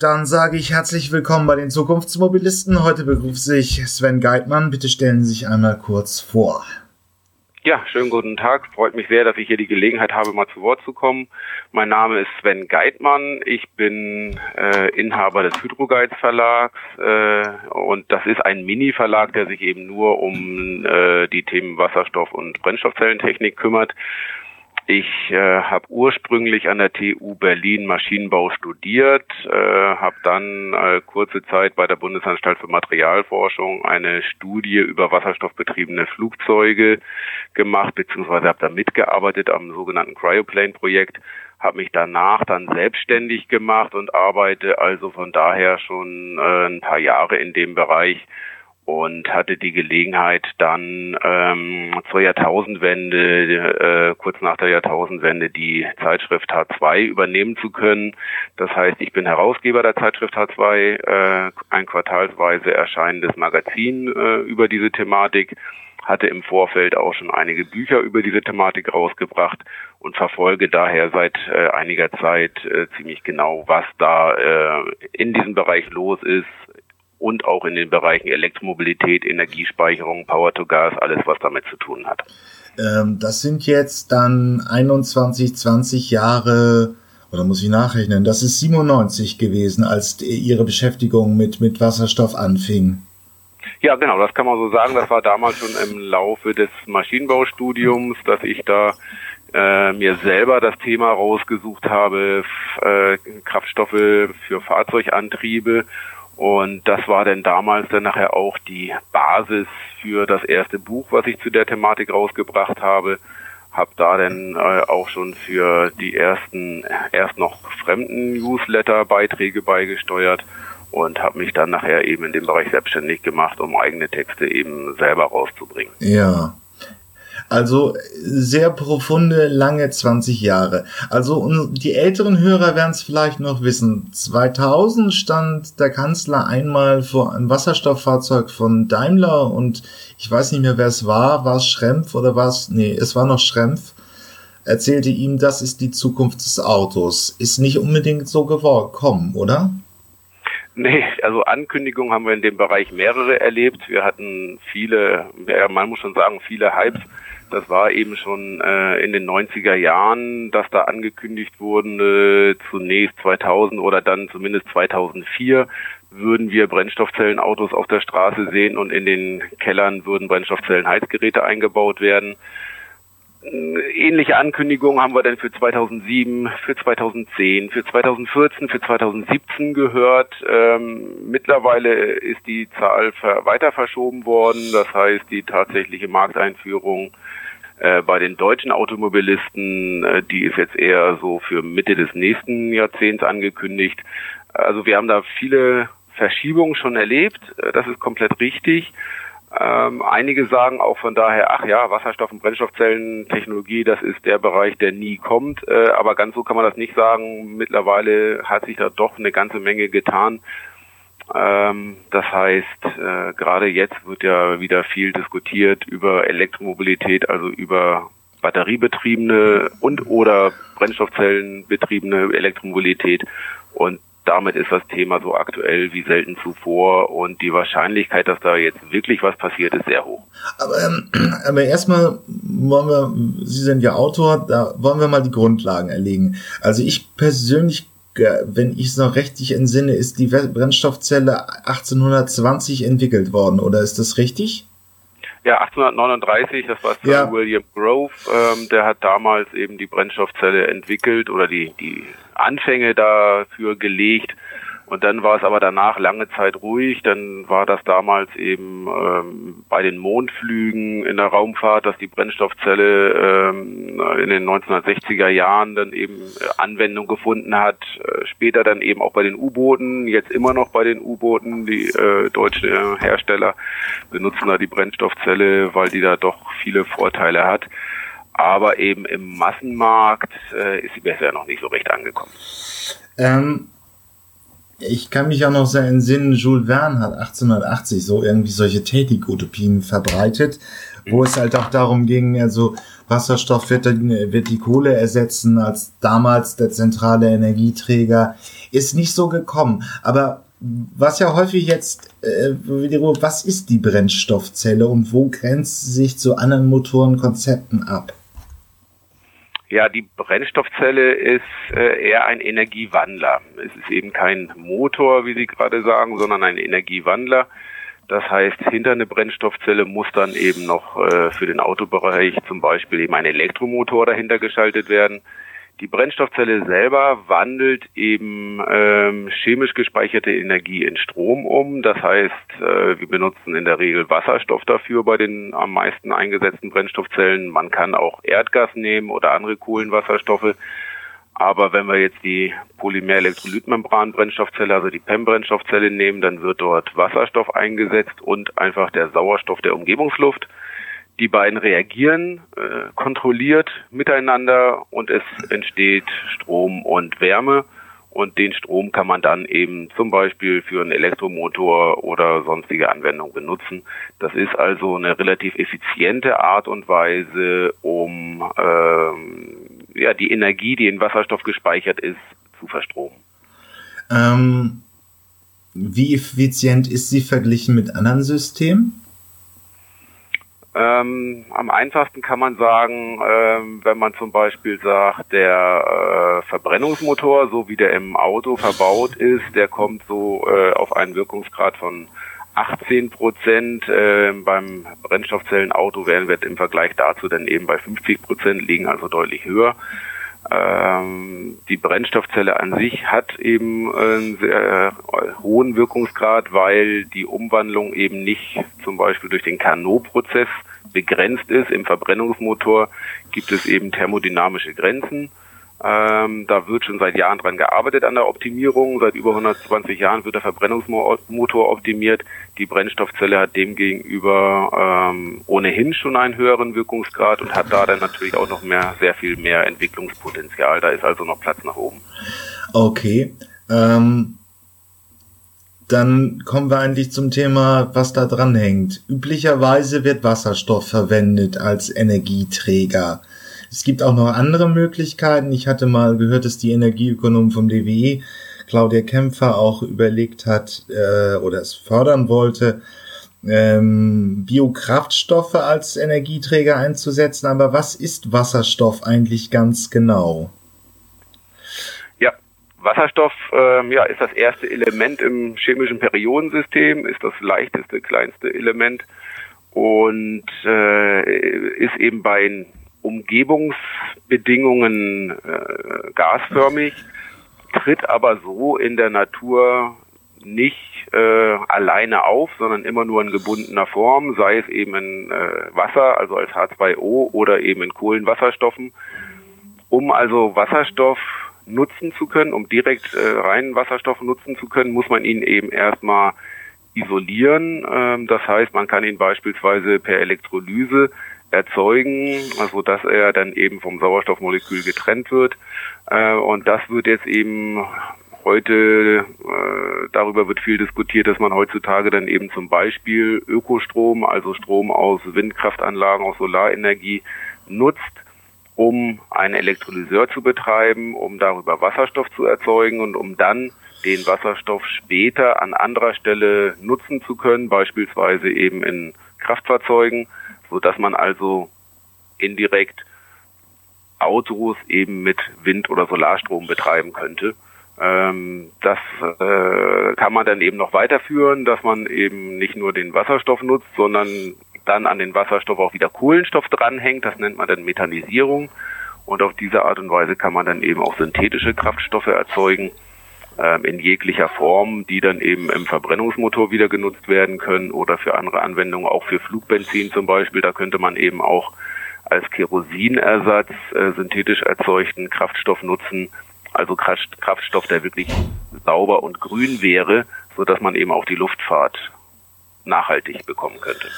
Dann sage ich herzlich willkommen bei den Zukunftsmobilisten. Heute begrüße ich Sven Geitmann. Bitte stellen Sie sich einmal kurz vor. Ja, schönen guten Tag. Freut mich sehr, dass ich hier die Gelegenheit habe, mal zu Wort zu kommen. Mein Name ist Sven Geitmann. Ich bin äh, Inhaber des Hydroguides Verlags äh, und das ist ein Mini-Verlag, der sich eben nur um äh, die Themen Wasserstoff und Brennstoffzellentechnik kümmert. Ich äh, habe ursprünglich an der TU Berlin Maschinenbau studiert, äh, habe dann äh, kurze Zeit bei der Bundesanstalt für Materialforschung eine Studie über wasserstoffbetriebene Flugzeuge gemacht, beziehungsweise habe da mitgearbeitet am sogenannten Cryoplane-Projekt, habe mich danach dann selbstständig gemacht und arbeite also von daher schon äh, ein paar Jahre in dem Bereich und hatte die Gelegenheit dann ähm, zur Jahrtausendwende, äh, kurz nach der Jahrtausendwende, die Zeitschrift H2 übernehmen zu können. Das heißt, ich bin Herausgeber der Zeitschrift H2, äh, ein quartalsweise erscheinendes Magazin äh, über diese Thematik hatte im Vorfeld auch schon einige Bücher über diese Thematik rausgebracht und verfolge daher seit äh, einiger Zeit äh, ziemlich genau, was da äh, in diesem Bereich los ist, und auch in den Bereichen Elektromobilität, Energiespeicherung, Power to Gas, alles was damit zu tun hat. Ähm, das sind jetzt dann 21, 20 Jahre, oder muss ich nachrechnen, das ist 97 gewesen, als Ihre Beschäftigung mit, mit Wasserstoff anfing. Ja, genau, das kann man so sagen. Das war damals schon im Laufe des Maschinenbaustudiums, dass ich da äh, mir selber das Thema rausgesucht habe, äh, Kraftstoffe für Fahrzeugantriebe und das war dann damals dann nachher auch die Basis für das erste Buch, was ich zu der Thematik rausgebracht habe. Hab da dann äh, auch schon für die ersten, erst noch fremden Newsletter-Beiträge beigesteuert und habe mich dann nachher eben in dem Bereich selbstständig gemacht, um eigene Texte eben selber rauszubringen. Ja, also sehr profunde, lange 20 Jahre. Also die älteren Hörer werden es vielleicht noch wissen. 2000 stand der Kanzler einmal vor einem Wasserstofffahrzeug von Daimler und ich weiß nicht mehr, wer es war. War es Schrempf oder war es? Nee, es war noch Schrempf. Erzählte ihm, das ist die Zukunft des Autos. Ist nicht unbedingt so gekommen, oder? Nee, also Ankündigungen haben wir in dem Bereich mehrere erlebt. Wir hatten viele, man muss schon sagen, viele Hypes das war eben schon äh, in den 90er Jahren, dass da angekündigt wurden, äh, zunächst 2000 oder dann zumindest 2004 würden wir Brennstoffzellenautos auf der Straße sehen und in den Kellern würden Brennstoffzellenheizgeräte eingebaut werden. Ähnliche Ankündigungen haben wir dann für 2007, für 2010, für 2014, für 2017 gehört. Ähm, mittlerweile ist die Zahl weiter verschoben worden. Das heißt, die tatsächliche Markteinführung äh, bei den deutschen Automobilisten, äh, die ist jetzt eher so für Mitte des nächsten Jahrzehnts angekündigt. Also wir haben da viele Verschiebungen schon erlebt. Äh, das ist komplett richtig. Ähm, einige sagen auch von daher, ach ja, Wasserstoff- und Brennstoffzellentechnologie, das ist der Bereich, der nie kommt. Äh, aber ganz so kann man das nicht sagen. Mittlerweile hat sich da doch eine ganze Menge getan. Ähm, das heißt, äh, gerade jetzt wird ja wieder viel diskutiert über Elektromobilität, also über batteriebetriebene und oder Brennstoffzellenbetriebene Elektromobilität. Und damit ist das Thema so aktuell wie selten zuvor und die Wahrscheinlichkeit, dass da jetzt wirklich was passiert, ist sehr hoch. Aber, ähm, aber erstmal wollen wir, Sie sind ja Autor, da wollen wir mal die Grundlagen erlegen. Also ich persönlich wenn ich es noch richtig entsinne, ist die Brennstoffzelle 1820 entwickelt worden, oder ist das richtig? Ja, 1839, das war Sir ja. William Grove, ähm, der hat damals eben die Brennstoffzelle entwickelt oder die, die Anfänge dafür gelegt. Und dann war es aber danach lange Zeit ruhig. Dann war das damals eben ähm, bei den Mondflügen in der Raumfahrt, dass die Brennstoffzelle ähm, in den 1960er Jahren dann eben äh, Anwendung gefunden hat. Äh, später dann eben auch bei den U-Booten, jetzt immer noch bei den U-Booten. Die äh, deutsche Hersteller benutzen da die Brennstoffzelle, weil die da doch viele Vorteile hat. Aber eben im Massenmarkt äh, ist sie bisher noch nicht so recht angekommen. Ähm ich kann mich auch noch sehr entsinnen, Jules Verne hat 1880 so irgendwie solche Technikutopien verbreitet. wo es halt auch darum ging, also Wasserstoff wird, wird die Kohle ersetzen als damals der zentrale Energieträger, ist nicht so gekommen. Aber was ja häufig jetzt, äh, was ist die Brennstoffzelle und wo grenzt sie sich zu anderen Motorenkonzepten ab? Ja, die Brennstoffzelle ist äh, eher ein Energiewandler. Es ist eben kein Motor, wie Sie gerade sagen, sondern ein Energiewandler. Das heißt, hinter eine Brennstoffzelle muss dann eben noch äh, für den Autobereich zum Beispiel eben ein Elektromotor dahinter geschaltet werden. Die Brennstoffzelle selber wandelt eben ähm, chemisch gespeicherte Energie in Strom um. Das heißt, äh, wir benutzen in der Regel Wasserstoff dafür bei den am meisten eingesetzten Brennstoffzellen. Man kann auch Erdgas nehmen oder andere Kohlenwasserstoffe. Aber wenn wir jetzt die Polymer-Elektrolytmembran-Brennstoffzelle, also die PEM-Brennstoffzelle nehmen, dann wird dort Wasserstoff eingesetzt und einfach der Sauerstoff der Umgebungsluft. Die beiden reagieren äh, kontrolliert miteinander und es entsteht Strom und Wärme. Und den Strom kann man dann eben zum Beispiel für einen Elektromotor oder sonstige Anwendungen benutzen. Das ist also eine relativ effiziente Art und Weise, um ähm, ja, die Energie, die in Wasserstoff gespeichert ist, zu verstromen. Ähm, wie effizient ist sie verglichen mit anderen Systemen? Ähm, am einfachsten kann man sagen, ähm, wenn man zum Beispiel sagt, der äh, Verbrennungsmotor, so wie der im Auto verbaut ist, der kommt so äh, auf einen Wirkungsgrad von 18 Prozent. Äh, beim Brennstoffzellenauto werden wir im Vergleich dazu dann eben bei 50 Prozent liegen, also deutlich höher. Ähm, die Brennstoffzelle an sich hat eben einen sehr hohen Wirkungsgrad, weil die Umwandlung eben nicht zum Beispiel durch den Carnot-Prozess begrenzt ist. Im Verbrennungsmotor gibt es eben thermodynamische Grenzen. Ähm, da wird schon seit Jahren dran gearbeitet an der Optimierung. Seit über 120 Jahren wird der Verbrennungsmotor optimiert. Die Brennstoffzelle hat demgegenüber ähm, ohnehin schon einen höheren Wirkungsgrad und hat da dann natürlich auch noch mehr, sehr viel mehr Entwicklungspotenzial. Da ist also noch Platz nach oben. Okay. Ähm, dann kommen wir eigentlich zum Thema, was da dran hängt. Üblicherweise wird Wasserstoff verwendet als Energieträger. Es gibt auch noch andere Möglichkeiten. Ich hatte mal gehört, dass die Energieökonomen vom DWE, Claudia Kämpfer, auch überlegt hat äh, oder es fördern wollte, ähm, Biokraftstoffe als Energieträger einzusetzen. Aber was ist Wasserstoff eigentlich ganz genau? Wasserstoff ähm, ja, ist das erste Element im chemischen Periodensystem, ist das leichteste, kleinste Element und äh, ist eben bei Umgebungsbedingungen äh, gasförmig, tritt aber so in der Natur nicht äh, alleine auf, sondern immer nur in gebundener Form, sei es eben in äh, Wasser, also als H2O oder eben in Kohlenwasserstoffen. Um also Wasserstoff nutzen zu können, um direkt äh, reinen Wasserstoff nutzen zu können, muss man ihn eben erstmal isolieren. Ähm, das heißt, man kann ihn beispielsweise per Elektrolyse erzeugen, also dass er dann eben vom Sauerstoffmolekül getrennt wird. Äh, und das wird jetzt eben heute, äh, darüber wird viel diskutiert, dass man heutzutage dann eben zum Beispiel Ökostrom, also Strom aus Windkraftanlagen, aus Solarenergie nutzt, um einen Elektrolyseur zu betreiben, um darüber Wasserstoff zu erzeugen und um dann den Wasserstoff später an anderer Stelle nutzen zu können, beispielsweise eben in Kraftfahrzeugen so dass man also indirekt Autos eben mit Wind- oder Solarstrom betreiben könnte. Ähm, das äh, kann man dann eben noch weiterführen, dass man eben nicht nur den Wasserstoff nutzt, sondern dann an den Wasserstoff auch wieder Kohlenstoff dranhängt. Das nennt man dann Methanisierung. Und auf diese Art und Weise kann man dann eben auch synthetische Kraftstoffe erzeugen ähm, in jeglicher Form, die dann eben im Verbrennungsmotor wieder genutzt werden können oder für andere Anwendungen, auch für Flugbenzin zum Beispiel. Da könnte man eben auch als Kerosinersatz äh, synthetisch erzeugten Kraftstoff nutzen, also Kraftstoff, der wirklich sauber und grün wäre, so dass man eben auch die Luftfahrt nachhaltig bekommen könnte.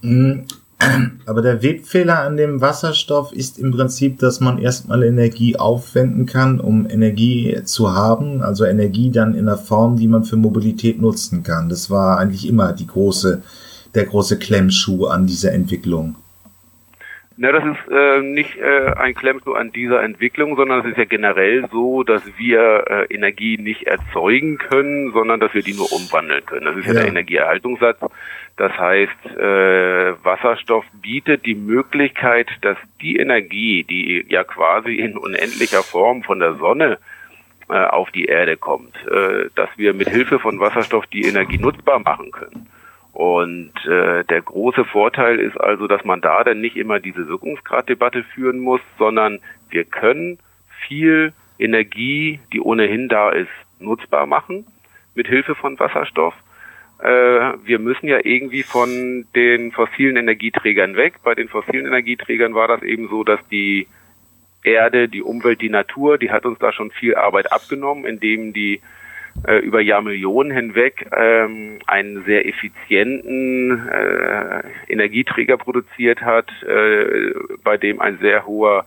Mm, aber der Webfehler an dem Wasserstoff ist im Prinzip, dass man erstmal Energie aufwenden kann, um Energie zu haben, also Energie dann in der Form, die man für Mobilität nutzen kann. Das war eigentlich immer die große, der große Klemmschuh an dieser Entwicklung. Na, das ist äh, nicht äh, ein Klemm nur an dieser Entwicklung, sondern es ist ja generell so, dass wir äh, Energie nicht erzeugen können, sondern dass wir die nur umwandeln können. Das ist ja, ja der Energieerhaltungssatz. Das heißt, äh, Wasserstoff bietet die Möglichkeit, dass die Energie, die ja quasi in unendlicher Form von der Sonne äh, auf die Erde kommt, äh, dass wir mit Hilfe von Wasserstoff die Energie nutzbar machen können. Und äh, der große Vorteil ist also, dass man da dann nicht immer diese Wirkungsgraddebatte führen muss, sondern wir können viel Energie, die ohnehin da ist, nutzbar machen mit Hilfe von Wasserstoff. Äh, wir müssen ja irgendwie von den fossilen Energieträgern weg. Bei den fossilen Energieträgern war das eben so, dass die Erde, die Umwelt, die Natur, die hat uns da schon viel Arbeit abgenommen, indem die äh, über Jahrmillionen hinweg ähm, einen sehr effizienten äh, Energieträger produziert hat, äh, bei dem ein sehr hoher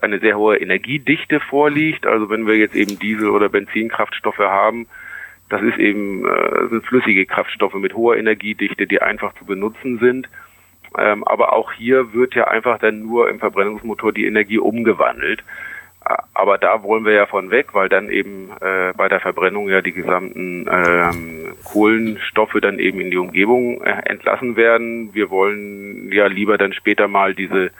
eine sehr hohe Energiedichte vorliegt. Also wenn wir jetzt eben Diesel- oder Benzinkraftstoffe haben, das ist eben äh, sind flüssige Kraftstoffe mit hoher Energiedichte, die einfach zu benutzen sind. Ähm, aber auch hier wird ja einfach dann nur im Verbrennungsmotor die Energie umgewandelt. Aber da wollen wir ja von weg, weil dann eben äh, bei der Verbrennung ja die gesamten ähm, Kohlenstoffe dann eben in die Umgebung äh, entlassen werden. Wir wollen ja lieber dann später mal diese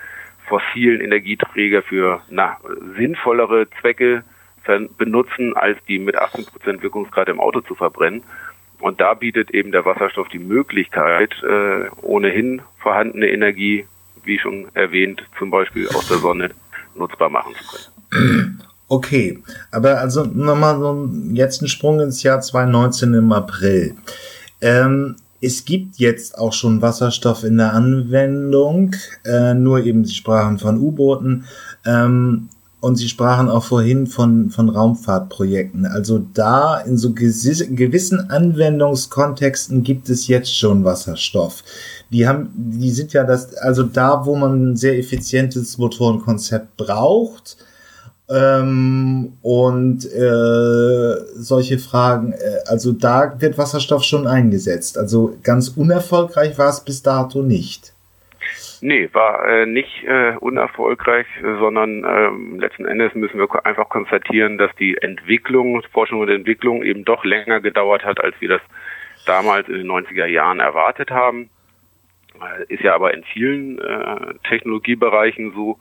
fossilen Energieträger für na, sinnvollere Zwecke benutzen, als die mit 18% Wirkungsgrad im Auto zu verbrennen. Und da bietet eben der Wasserstoff die Möglichkeit, äh, ohnehin vorhandene Energie, wie schon erwähnt, zum Beispiel aus der Sonne nutzbar machen zu können. Okay, aber also nochmal so jetzt ein Sprung ins Jahr 2019 im April. Ähm, es gibt jetzt auch schon Wasserstoff in der Anwendung, äh, nur eben Sie sprachen von U-Booten ähm, und Sie sprachen auch vorhin von, von Raumfahrtprojekten. Also da in so gewissen Anwendungskontexten gibt es jetzt schon Wasserstoff. Die haben, die sind ja das, also da, wo man ein sehr effizientes Motorenkonzept braucht, ähm, und äh, solche Fragen, äh, also da wird Wasserstoff schon eingesetzt. Also ganz unerfolgreich war es bis dato nicht. Nee, war äh, nicht äh, unerfolgreich, sondern ähm, letzten Endes müssen wir einfach konstatieren, dass die Entwicklung, Forschung und Entwicklung eben doch länger gedauert hat, als wir das damals in den 90er Jahren erwartet haben. Äh, ist ja aber in vielen äh, Technologiebereichen so,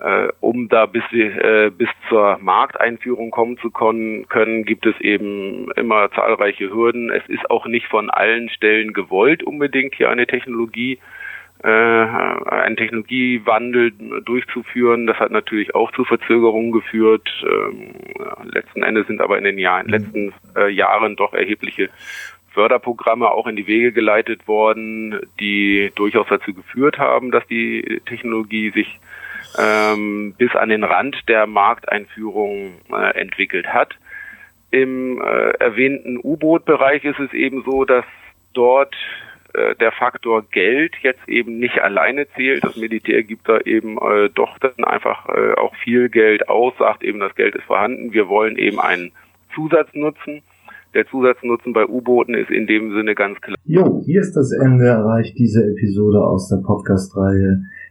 äh, um da bis, äh, bis zur Markteinführung kommen zu können, gibt es eben immer zahlreiche Hürden. Es ist auch nicht von allen Stellen gewollt, unbedingt hier eine Technologie, äh, einen Technologiewandel durchzuführen. Das hat natürlich auch zu Verzögerungen geführt. Ähm, letzten Endes sind aber in den Jahren, letzten äh, Jahren doch erhebliche Förderprogramme auch in die Wege geleitet worden, die durchaus dazu geführt haben, dass die Technologie sich ähm, bis an den Rand der Markteinführung äh, entwickelt hat. Im äh, erwähnten U-Boot-Bereich ist es eben so, dass dort äh, der Faktor Geld jetzt eben nicht alleine zählt. Das Militär gibt da eben äh, doch dann einfach äh, auch viel Geld aus, sagt eben, das Geld ist vorhanden. Wir wollen eben einen Zusatznutzen. Der Zusatznutzen bei U-Booten ist in dem Sinne ganz klar. Jo, hier ist das Ende erreicht diese Episode aus der Podcast-Reihe